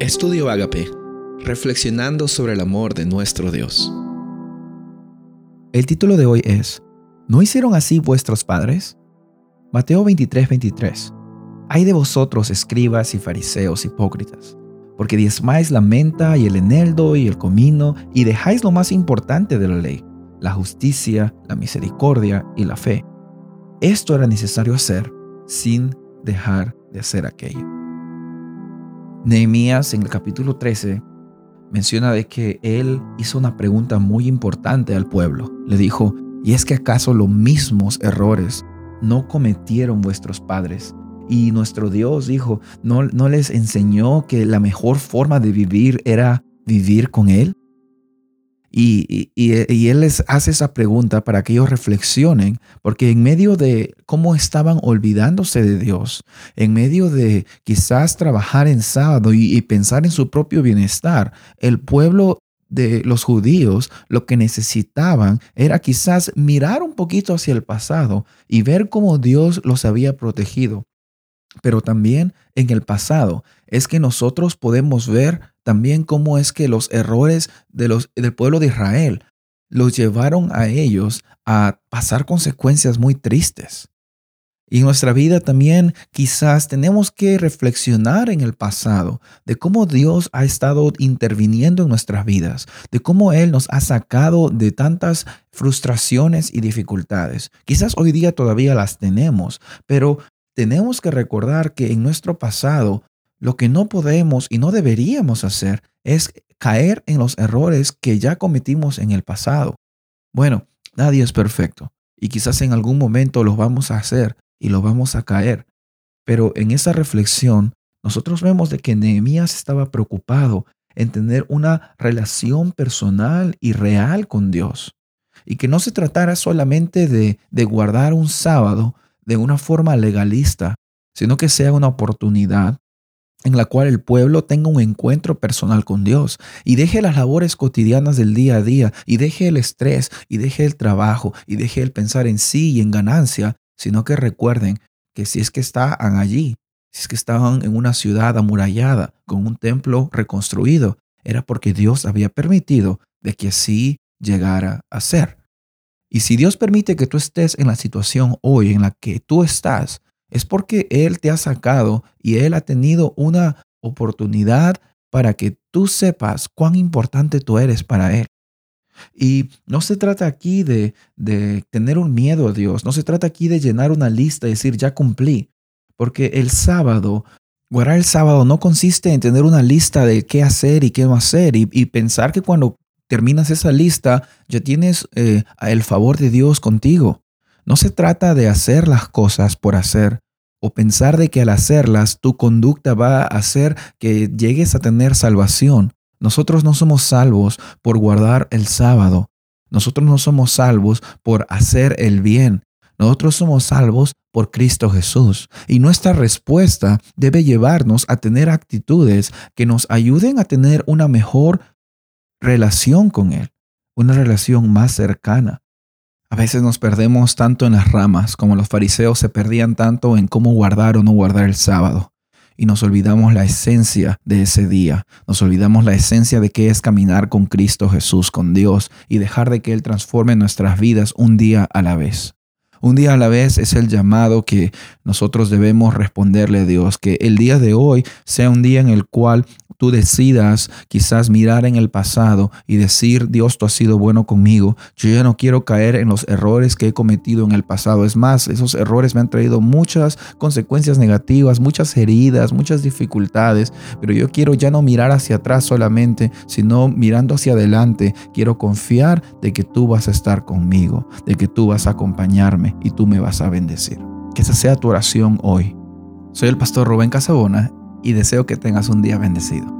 Estudio Agape, reflexionando sobre el amor de nuestro Dios. El título de hoy es ¿No hicieron así vuestros padres? Mateo 23, 23. Hay de vosotros, escribas y fariseos hipócritas, porque diezmáis la menta y el eneldo y el comino, y dejáis lo más importante de la ley, la justicia, la misericordia y la fe. Esto era necesario hacer sin dejar de hacer aquello. Nehemías en el capítulo 13 menciona de que él hizo una pregunta muy importante al pueblo. Le dijo, ¿y es que acaso los mismos errores no cometieron vuestros padres? Y nuestro Dios dijo, ¿no, no les enseñó que la mejor forma de vivir era vivir con Él? Y, Él les hace esa pregunta para que ellos reflexionen, porque en medio de cómo estaban olvidándose de Dios, en medio de quizás trabajar en sábado y, pensar en su propio bienestar, el pueblo de los judíos lo que necesitaban era quizás mirar un poquito hacia el pasado y ver cómo Dios los había protegido. Pero también en el pasado es que nosotros podemos ver también cómo es que los errores de los, del pueblo de Israel los llevaron a ellos a pasar consecuencias muy tristes. Y en nuestra vida también quizás tenemos que reflexionar en el pasado de cómo Dios ha estado interviniendo en nuestras vidas, de cómo Él nos ha sacado de tantas frustraciones y dificultades. Quizás hoy día todavía las tenemos, pero tenemos que recordar que en nuestro pasado lo que no podemos y no deberíamos hacer es caer en los errores que ya cometimos en el pasado. Bueno, nadie es perfecto y quizás en algún momento lo vamos a hacer y lo vamos a caer. Pero en esa reflexión, nosotros vemos de que Nehemías estaba preocupado en tener una relación personal y real con Dios. Y que no se tratara solamente de, de guardar un sábado de una forma legalista, sino que sea una oportunidad en la cual el pueblo tenga un encuentro personal con Dios y deje las labores cotidianas del día a día y deje el estrés y deje el trabajo y deje el pensar en sí y en ganancia, sino que recuerden que si es que estaban allí, si es que estaban en una ciudad amurallada con un templo reconstruido, era porque Dios había permitido de que así llegara a ser. Y si Dios permite que tú estés en la situación hoy en la que tú estás, es porque Él te ha sacado y Él ha tenido una oportunidad para que tú sepas cuán importante tú eres para Él. Y no se trata aquí de, de tener un miedo a Dios, no se trata aquí de llenar una lista y decir ya cumplí, porque el sábado, guardar el sábado no consiste en tener una lista de qué hacer y qué no hacer y, pensar que cuando terminas esa lista ya tienes eh, el favor de Dios contigo. No se trata de hacer las cosas por hacer o pensar de que al hacerlas tu conducta va a hacer que llegues a tener salvación. Nosotros no somos salvos por guardar el sábado. Nosotros no somos salvos por hacer el bien. Nosotros somos salvos por Cristo Jesús. Y nuestra respuesta debe llevarnos a tener actitudes que nos ayuden a tener una mejor relación con Él, una relación más cercana. A veces nos perdemos tanto en las ramas como los fariseos se perdían tanto en cómo guardar o no guardar el sábado. Y nos olvidamos la esencia de ese día. Nos olvidamos la esencia de qué es caminar con Cristo Jesús, con Dios, y dejar de que Él transforme nuestras vidas un día a la vez. Un día a la vez es el llamado que nosotros debemos responderle a Dios, que el día de hoy sea un día en el cual tú decidas quizás mirar en el pasado y decir, Dios, tú has sido bueno conmigo, yo ya no quiero caer en los errores que he cometido en el pasado. Es más, esos errores me han traído muchas consecuencias negativas, muchas heridas, muchas dificultades, pero yo quiero ya no mirar hacia atrás solamente, sino mirando hacia adelante, quiero confiar de que tú vas a estar conmigo, de que tú vas a acompañarme y tú me vas a bendecir. Que esa sea tu oración hoy. Soy el pastor Rubén Casabona y deseo que tengas un día bendecido.